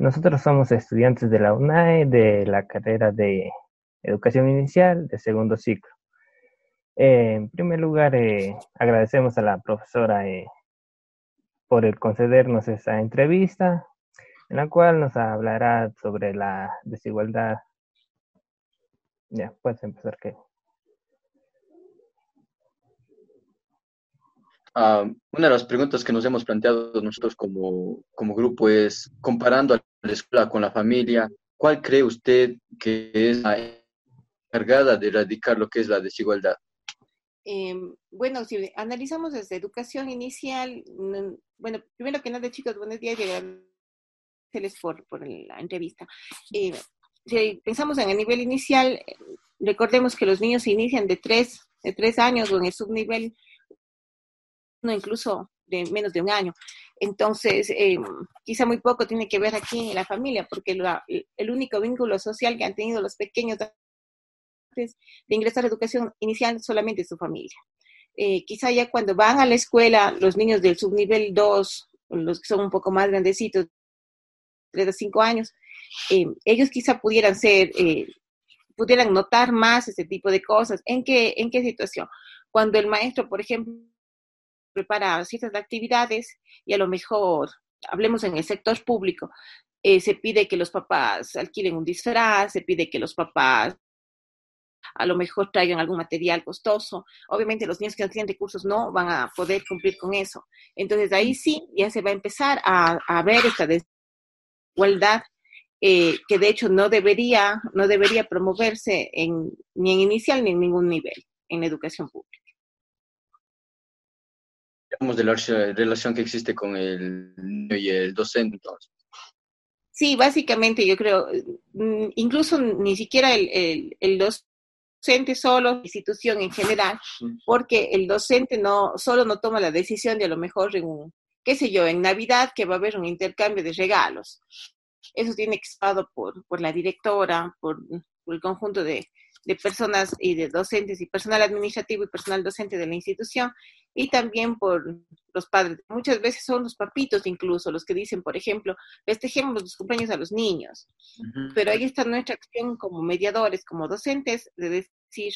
Nosotros somos estudiantes de la UNAE de la carrera de Educación Inicial de segundo ciclo. Eh, en primer lugar, eh, agradecemos a la profesora eh, por el concedernos esta entrevista, en la cual nos hablará sobre la desigualdad. Ya, puedes empezar, ¿qué? Ah, una de las preguntas que nos hemos planteado nosotros como, como grupo es, comparando a la escuela con la familia, ¿cuál cree usted que es la encargada de erradicar lo que es la desigualdad? Em, bueno, si analizamos desde educación inicial, bueno, primero que nada, chicos, buenos días, gracias por, por la entrevista. Eh, si pensamos en el nivel inicial, recordemos que los niños se inician de tres, de tres años o en el subnivel no incluso de menos de un año. Entonces, eh, quizá muy poco tiene que ver aquí en la familia, porque el único vínculo social que han tenido los pequeños antes de ingresar a educación inicial solamente es su familia. Eh, quizá ya cuando van a la escuela, los niños del subnivel 2, los que son un poco más grandecitos, 3 a 5 años, eh, ellos quizá pudieran ser, pudieran notar más ese tipo de cosas. ¿En qué, ¿En qué situación? Cuando el maestro, por ejemplo, prepara ciertas actividades y a lo mejor, hablemos en el sector público, eh, se pide que los papás alquilen un disfraz, se pide que los papás a lo mejor traigan algún material costoso. Obviamente los niños que no tienen recursos no van a poder cumplir con eso. Entonces ahí sí ya se va a empezar a, a ver esta desigualdad eh, que de hecho no debería, no debería promoverse en, ni en inicial ni en ningún nivel en la educación pública de la relación que existe con el niño y el docente. Sí, básicamente yo creo, mm, incluso ni siquiera el, el, docente solo, la institución en general, porque el docente no solo no toma la decisión de a lo mejor en un, qué sé yo, en Navidad que va a haber un intercambio de regalos. Eso tiene que ser por, por la directora, por el conjunto de, de personas y de docentes y personal administrativo y personal docente de la institución y también por los padres. Muchas veces son los papitos incluso los que dicen, por ejemplo, festejemos los cumpleaños a los niños. Pero ahí está nuestra acción como mediadores, como docentes, de decir,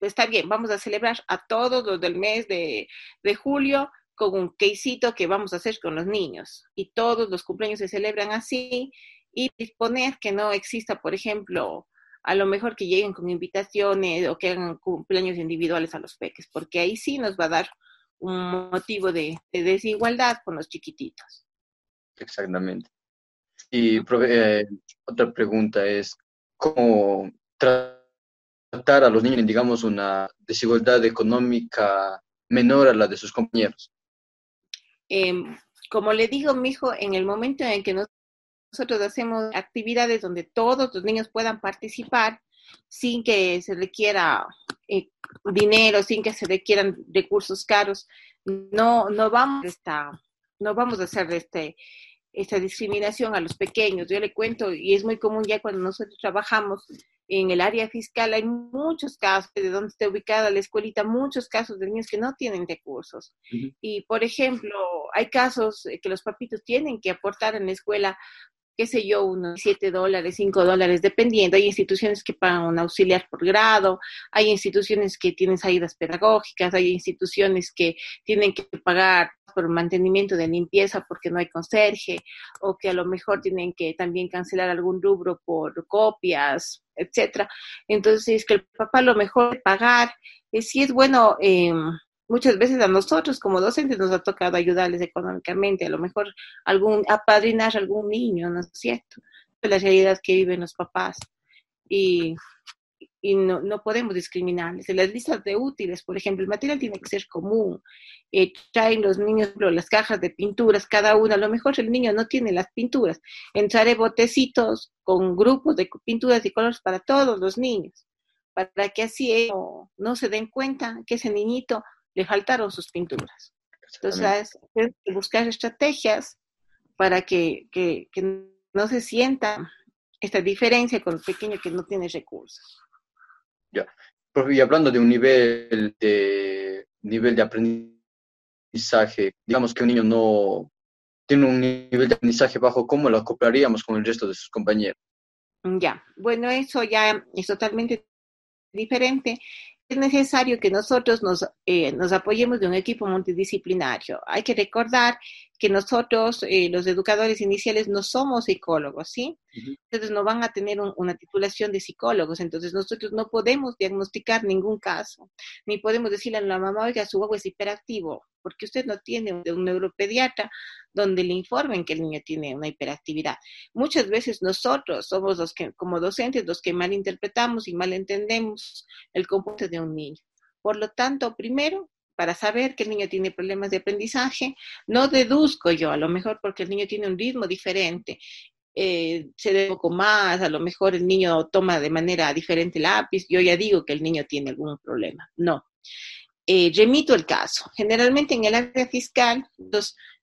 está bien, vamos a celebrar a todos los del mes de, de julio con un quesito que vamos a hacer con los niños. Y todos los cumpleaños se celebran así y disponer que no exista, por ejemplo, a lo mejor que lleguen con invitaciones o que hagan cumpleaños individuales a los peques, porque ahí sí nos va a dar un motivo de, desigualdad con los chiquititos. Exactamente. Y eh, otra pregunta es, ¿cómo tratar a los niños, digamos, una desigualdad económica menor a la de sus compañeros? Em, como le digo, mi hijo, en el momento en que nos nosotros hacemos actividades donde todos los niños puedan participar sin que se requiera eh, dinero, sin que se requieran recursos caros. No, no vamos a no vamos a hacer este, esta discriminación a los pequeños. Yo le cuento, y es muy común ya cuando nosotros trabajamos en el área fiscal, hay muchos casos de donde está ubicada la escuelita, muchos casos de niños que no tienen recursos. Y, por ejemplo, hay casos que los papitos tienen que aportar en la escuela qué sé yo, unos 7 dólares, 5 dólares, dependiendo. Hay instituciones que pagan un auxiliar por grado, hay instituciones que tienen salidas pedagógicas, hay instituciones que tienen que pagar por mantenimiento de limpieza porque no hay conserje, o que a lo mejor tienen que también cancelar algún rubro por copias, etcétera. Entonces, que el papá lo mejor pagar, eh, si es bueno eh, muchas veces a nosotros como docentes nos ha tocado ayudarles económicamente, a lo mejor algún, apadrinar a algún niño, ¿no es cierto? La realidad que viven los papás. Y, y no, no, podemos discriminarles. En las listas de útiles, por ejemplo, el material tiene que ser común. Eh, traen los niños las cajas de pinturas, cada una. A lo mejor el niño no tiene las pinturas. Entraré botecitos con grupos de pinturas y colores para todos los niños, para que así no, no se den cuenta que ese niñito le faltaron sus pinturas. Entonces, que buscar estrategias para que, que, no se sienta esta diferencia con el pequeño que no tiene recursos. Ya. Y hablando de un nivel de nivel de aprendizaje, digamos que un niño no tiene un nivel de aprendizaje bajo, ¿cómo lo acoplaríamos con el resto de sus compañeros? Ya, bueno, eso ya es totalmente diferente es necesario que nosotros nos, eh, nos, apoyemos de un equipo multidisciplinario. Hay que recordar que nosotros, eh, los educadores iniciales, no somos psicólogos, ¿sí? Entonces no van a tener una titulación de psicólogos, entonces nosotros no podemos diagnosticar ningún caso, ni podemos decirle a la mamá, oiga, su huevo es hiperactivo, porque usted no tiene un neuropediatra donde le informen que el niño tiene una hiperactividad. Muchas veces nosotros somos los que, como docentes, los que malinterpretamos y malentendemos el comportamiento de un niño. Por lo tanto, primero, para saber que el niño tiene problemas de aprendizaje, no deduzco yo, a lo mejor porque el niño tiene un ritmo diferente, eh, se debe poco más, a lo mejor el niño toma de manera diferente lápiz, yo ya digo que el niño tiene algún problema. No. Eh, remito el caso. Generalmente en el área fiscal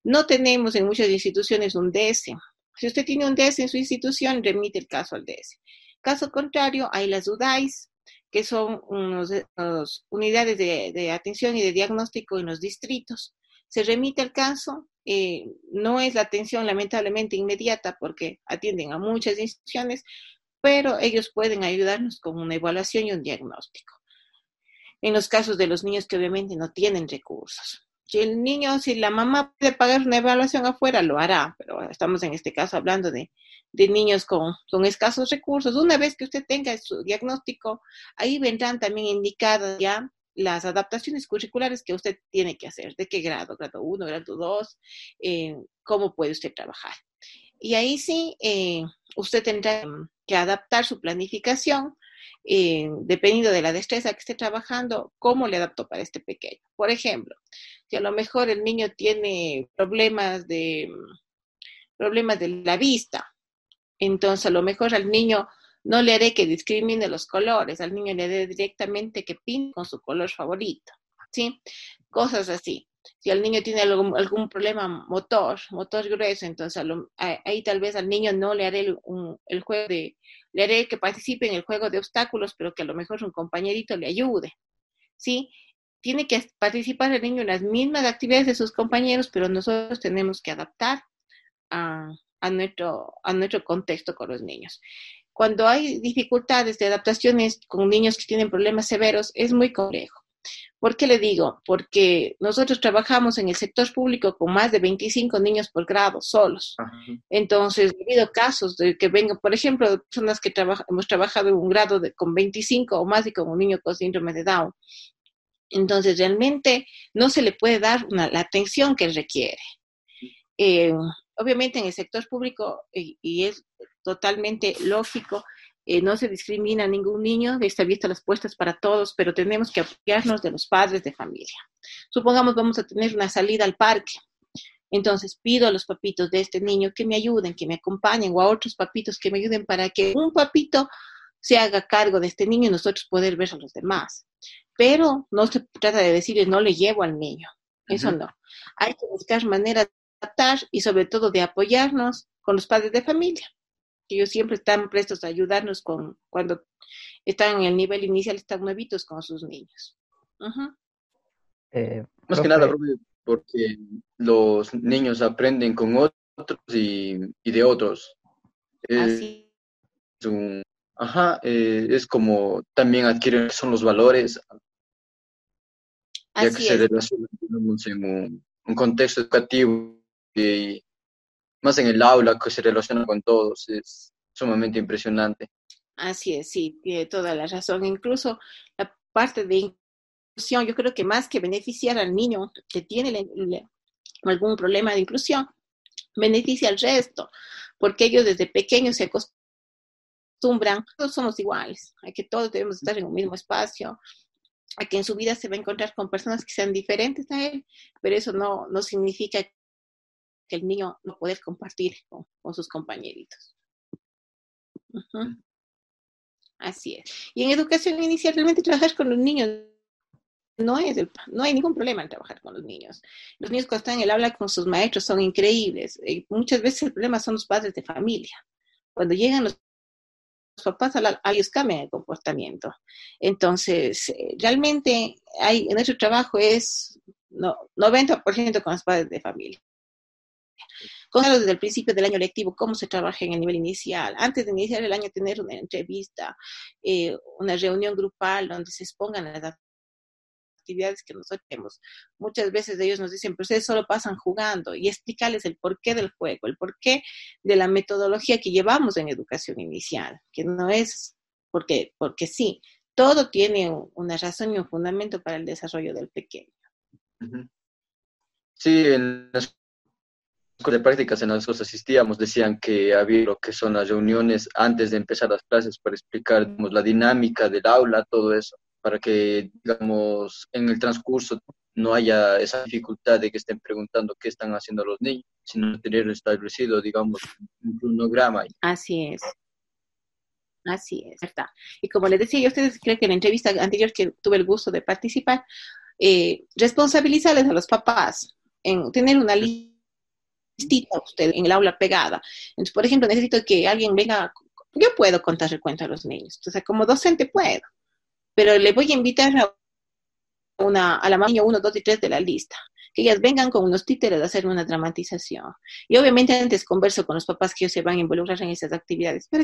no tenemos en muchas instituciones un DS. Si usted tiene un DS en su institución, remite el caso al DS. Caso contrario, hay las UDAIS, que son unas unidades de, atención y de diagnóstico en los distritos. Se remite el caso, eh, no es la atención lamentablemente inmediata porque atienden a muchas instituciones, pero ellos pueden ayudarnos con una evaluación y un diagnóstico en los casos de los niños que obviamente no tienen recursos. Si el niño, si la mamá puede pagar una evaluación afuera, lo hará, pero estamos en este caso hablando de, niños con, con, escasos recursos. Una vez que usted tenga su diagnóstico, ahí vendrán también indicadas ya las adaptaciones curriculares que usted tiene que hacer, de qué grado, grado 1, grado 2, eh, cómo puede usted trabajar. Y ahí sí, eh, usted tendrá que adaptar su planificación eh, dependiendo de la destreza que esté trabajando, cómo le adaptó para este pequeño. Por ejemplo, si a lo mejor el niño tiene problemas de, problemas de la vista, entonces a lo mejor al niño no le haré que discrimine los colores, al niño le haré directamente que pinte con su color favorito, ¿sí? Cosas así. Si el niño tiene algún, problema motor, motor grueso, entonces ahí tal vez al niño no le haré el juego de le haré que participe en el juego de obstáculos, pero que a lo mejor un compañerito le ayude, ¿sí? Tiene que participar el niño en las mismas actividades de sus compañeros, pero nosotros tenemos que adaptar a, nuestro, a nuestro contexto con los niños. Cuando hay dificultades de adaptaciones con niños que tienen problemas severos, es muy complejo. ¿Por qué le digo? Porque nosotros trabajamos en el sector público con más de 25 niños por grado solos. Entonces, ha habido casos de que vengan, por ejemplo, personas que hemos trabajado en un grado de, con 25 o más y con un niño con síndrome de Down. Entonces, realmente no se le puede dar la atención que requiere. Eh, obviamente en el sector público, y es totalmente lógico, eh, no se discrimina a ningún niño, está abiertas las puertas para todos, pero tenemos que apoyarnos de los padres de familia. Supongamos vamos a tener una salida al parque. Entonces pido a los papitos de este niño que me ayuden, que me acompañen, o a otros papitos que me ayuden para que un papito se haga cargo de este niño y nosotros poder ver a los demás. Pero no se trata de decirle no le llevo al niño. Eso no. Hay que buscar maneras de adaptar y sobre todo de apoyarnos con los padres de familia que ellos siempre están prestos a ayudarnos con cuando están en el nivel inicial, están nuevitos con sus niños. Eh, Más que nada, porque los niños aprenden con otros y, de otros. Así. Es ajá, eh, es como también adquieren son los valores, ya que se relacionan en un, un contexto educativo y más en el aula, que se relaciona con todos, es sumamente impresionante. Así es, sí, tiene toda la razón. Incluso la parte de inclusión, yo creo que más que beneficiar al niño que tiene algún problema de inclusión, beneficia al resto, porque ellos desde pequeños se acostumbran, todos somos iguales, a que todos debemos estar en un mismo espacio, a que en su vida se va a encontrar con personas que sean diferentes a él, pero eso no, no significa que el niño no puede compartir con, sus compañeritos. Así es. Y en educación inicial, realmente trabajar con los niños no es no hay ningún problema en trabajar con los niños. Los niños cuando están en el aula con sus maestros son increíbles. Y muchas veces el problema son los padres de familia. Cuando llegan los, papás, a, ellos cambian el comportamiento. Entonces, eh, realmente hay, en nuestro trabajo es no, 90% con los padres de familia. Contarlos desde el principio del año lectivo, cómo se trabaja en el nivel inicial. Antes de iniciar el año, tener una entrevista, eh, una reunión grupal donde se expongan las actividades que nosotros tenemos. Muchas veces ellos nos dicen, pero ustedes solo pasan jugando y explicarles el porqué del juego, el porqué de la metodología que llevamos en educación inicial, que no es porque, porque sí, todo tiene una razón y un fundamento para el desarrollo del pequeño. Sí, en las prácticas en las que asistíamos decían que había lo que son las reuniones antes de empezar las clases para explicar la dinámica del aula, todo eso, para que, digamos, en el transcurso no haya esa dificultad de que estén preguntando qué están haciendo los niños, sino tener establecido, digamos, un cronograma. Así es. Así es, ¿verdad? Y como les decía, yo ustedes creo que en la entrevista anterior que tuve el gusto de participar, eh, responsabilizarles a los papás en tener una listita usted en el aula pegada. Entonces, por ejemplo, necesito que alguien venga, yo puedo contar el cuento a los niños, sea, como docente puedo, pero le voy a invitar a una, a la niña 1, 2 y 3 de la lista, que ellas vengan con unos títeres a hacer una dramatización. Y obviamente antes converso con los papás que ellos se van a involucrar en esas actividades, pero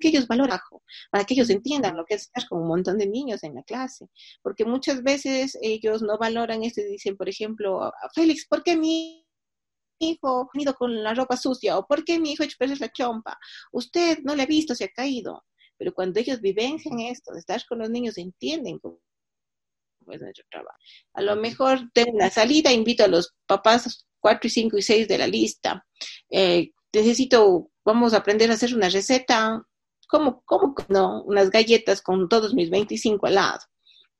que ellos valoran, para que ellos entiendan lo que es estar con un montón de niños en la clase, porque muchas veces ellos no valoran esto y dicen, por ejemplo, Félix, ¿por qué mi hijo ha ido con la ropa sucia? ¿O por qué mi hijo ha hecho perder la chompa? Usted no le ha visto, se ha caído. Pero cuando ellos vivencian esto, de estar con los niños, entienden cómo es nuestro trabajo. A lo mejor tengo una salida, invito a los papás 4 y 5 y 6 de la lista. Eh, necesito, vamos a aprender a hacer una receta, ¿Cómo, cómo no? Unas galletas con todos mis 25 al lado.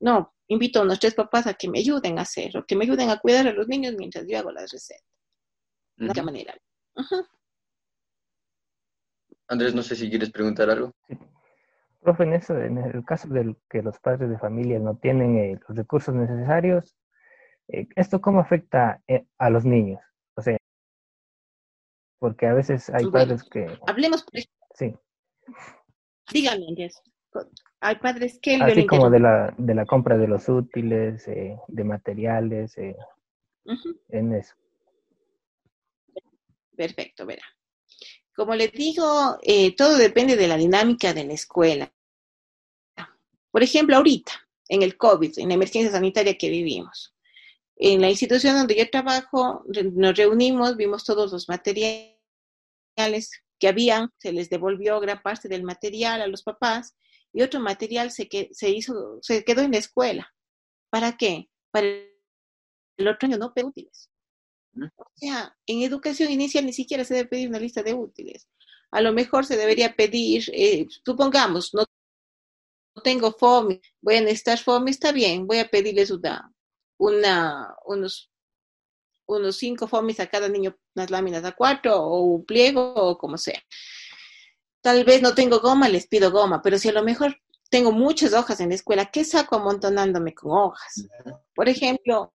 No, invito a unos tres papás a que me ayuden a hacerlo, que me ayuden a cuidar a los niños mientras yo hago las recetas. De qué manera. Andrés, no sé si quieres preguntar algo. Profe, en, eso, en el caso de que los padres de familia no tienen eh, los recursos necesarios, eh, ¿esto cómo afecta eh, a los niños? O sea, porque a veces hay padres que... Hablemos, por Sí. Dígame, Andrés. Hay padres que... Así como de la, de la compra de los útiles, de materiales, eh, en eso. Perfecto, verá. Como les digo, eh, todo depende de la dinámica de la escuela. Por ejemplo, ahorita, en el COVID, en la emergencia sanitaria que vivimos, en la institución donde yo trabajo, nos reunimos, vimos todos los materiales que habían, se les devolvió gran parte del material a los papás y otro material se, que, se, hizo, se quedó en la escuela. ¿Para qué? Para el otro año no pedir útiles. O sea, en educación inicial ni siquiera se debe pedir una lista de útiles. A lo mejor se debería pedir, eh, supongamos, no, tengo FOMI, voy a necesitar FOMI, está bien, voy a pedirles una, una, unos unos cinco fomis a cada niño, unas láminas a cuatro o un pliego o como sea. Tal vez no tengo goma, les pido goma, pero si a lo mejor tengo muchas hojas en la escuela, ¿qué saco amontonándome con hojas? Por ejemplo,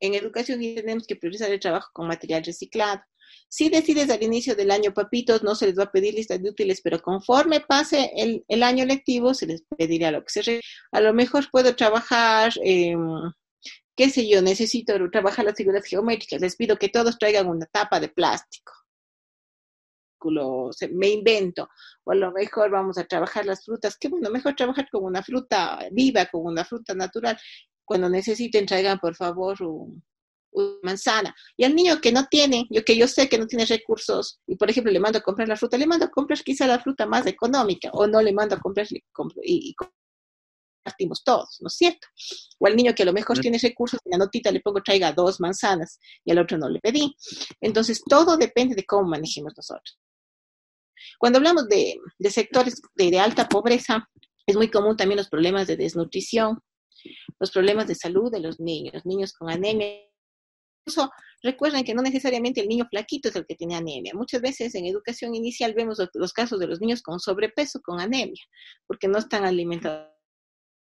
en educación tenemos que priorizar el trabajo con material reciclado. Si decides al inicio del año, papitos, no se les va a pedir listas de útiles, pero conforme pase el, año lectivo, se les pedirá lo que se... A lo mejor puedo trabajar... Eh, qué sé yo, necesito trabajar las figuras geométricas, les pido que todos traigan una tapa de plástico. Me invento, o a lo mejor vamos a trabajar las frutas, qué bueno, mejor trabajar con una fruta viva, con una fruta natural. Cuando necesiten, traigan por favor una manzana. Y al niño que no tiene, yo que yo sé que no tiene recursos, y por ejemplo le mando a comprar la fruta, le mando a comprar quizá la fruta más económica, o no le mando a comprar y, y partimos todos, ¿no es cierto? O al niño que a lo mejor tiene recursos, en la notita le pongo traiga dos manzanas y al otro no le pedí. Entonces, todo depende de cómo manejemos nosotros. Cuando hablamos de, sectores de, alta pobreza, es muy común también los problemas de desnutrición, los problemas de salud de los niños, niños con anemia. Incluso recuerden que no necesariamente el niño flaquito es el que tiene anemia. Muchas veces en educación inicial vemos los casos de los niños con sobrepeso, con anemia, porque no están alimentados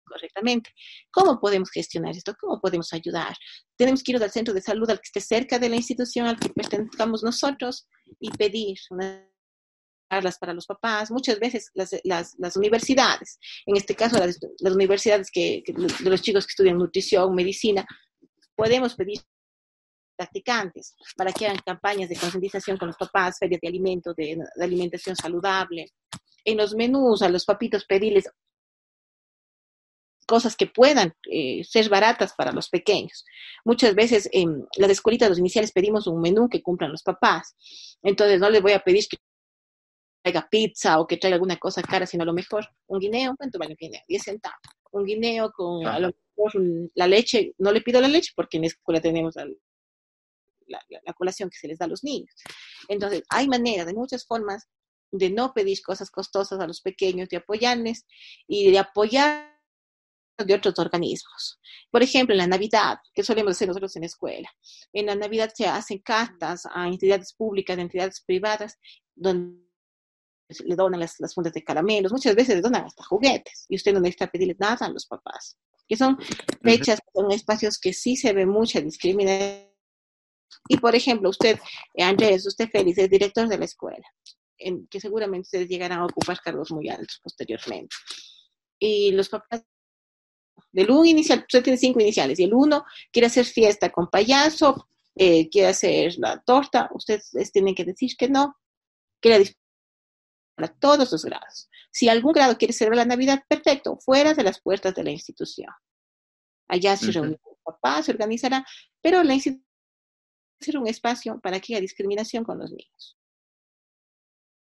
correctamente. ¿Cómo podemos gestionar esto? ¿Cómo podemos ayudar? Tenemos que ir al centro de salud al que esté cerca de la institución al que pertenezcamos nosotros y pedir unas charlas para los papás, muchas veces las, universidades, en este caso las, universidades que, de los chicos que estudian nutrición, medicina, podemos pedir practicantes para que hagan campañas de concientización con los papás, ferias de alimentos, de, alimentación saludable. En los menús, a los papitos pedirles cosas que puedan eh, ser baratas para los pequeños. Muchas veces en las escuelitas, los iniciales, pedimos un menú que cumplan los papás. Entonces, no les voy a pedir que traiga pizza o que traiga alguna cosa cara, sino a lo mejor un guineo, ¿cuánto vale un guineo? 10 centavos. Un guineo con a lo mejor la leche, no le pido la leche porque en la escuela tenemos la, la, colación que se les da a los niños. Entonces, hay maneras, de muchas formas de no pedir cosas costosas a los pequeños, de apoyarles y de apoyar de otros organismos. Por ejemplo, en la Navidad, que solemos hacer nosotros en la escuela. En la Navidad se hacen cartas a entidades públicas, a entidades privadas, donde le donan las, las fundas de caramelos, muchas veces le donan hasta juguetes y usted no necesita pedirle nada a los papás. Que son fechas, son espacios que sí se ve mucha discriminación. Y por ejemplo, usted, Andrés, usted feliz, es director de la escuela, en, que seguramente ustedes llegarán a ocupar cargos muy altos posteriormente. Y los papás del uno inicial, usted tiene cinco iniciales, y el uno quiere hacer fiesta con payaso, eh, quiere hacer la torta, ustedes tienen que decir que no, que la para todos los grados. Si algún grado quiere celebrar la Navidad, perfecto, fuera de las puertas de la institución. Allá se reúne el papá, se organizará, pero la institución ser un espacio para que haya discriminación con los niños.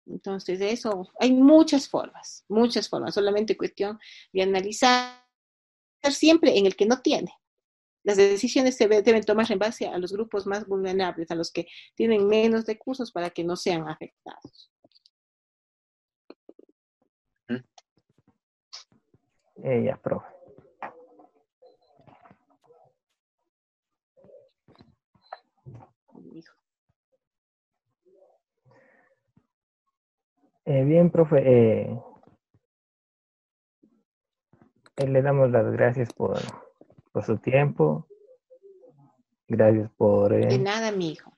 Entonces, de eso hay muchas formas, muchas formas, solamente cuestión de analizar siempre en el que no tiene. Las decisiones se deben tomar en base a los grupos más vulnerables, a los que tienen menos recursos para que no sean afectados. Ella, profe. Eh, bien, profe. Eh, eh, le damos las gracias por, por su tiempo. Gracias por... de nada, mi hijo.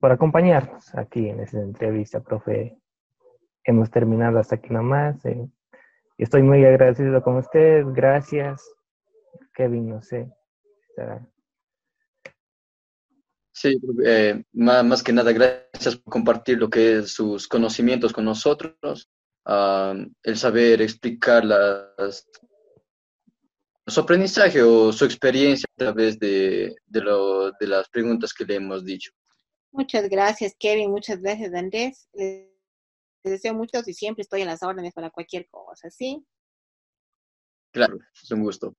Por acompañarnos aquí en esta entrevista, profe. Hemos terminado hasta aquí nomás. Estoy muy agradecido con usted. Gracias. Kevin, no sé. Sí, eh, más, que nada, gracias por compartir lo que es sus conocimientos con nosotros, ah, el saber explicar las, su aprendizaje o su experiencia a través de, de, lo, de las preguntas que le hemos dicho. Muchas gracias, Kevin. Muchas gracias, Andrés deseo mucho y siempre estoy a las órdenes para cualquier cosa, ¿sí? Claro, es un gusto.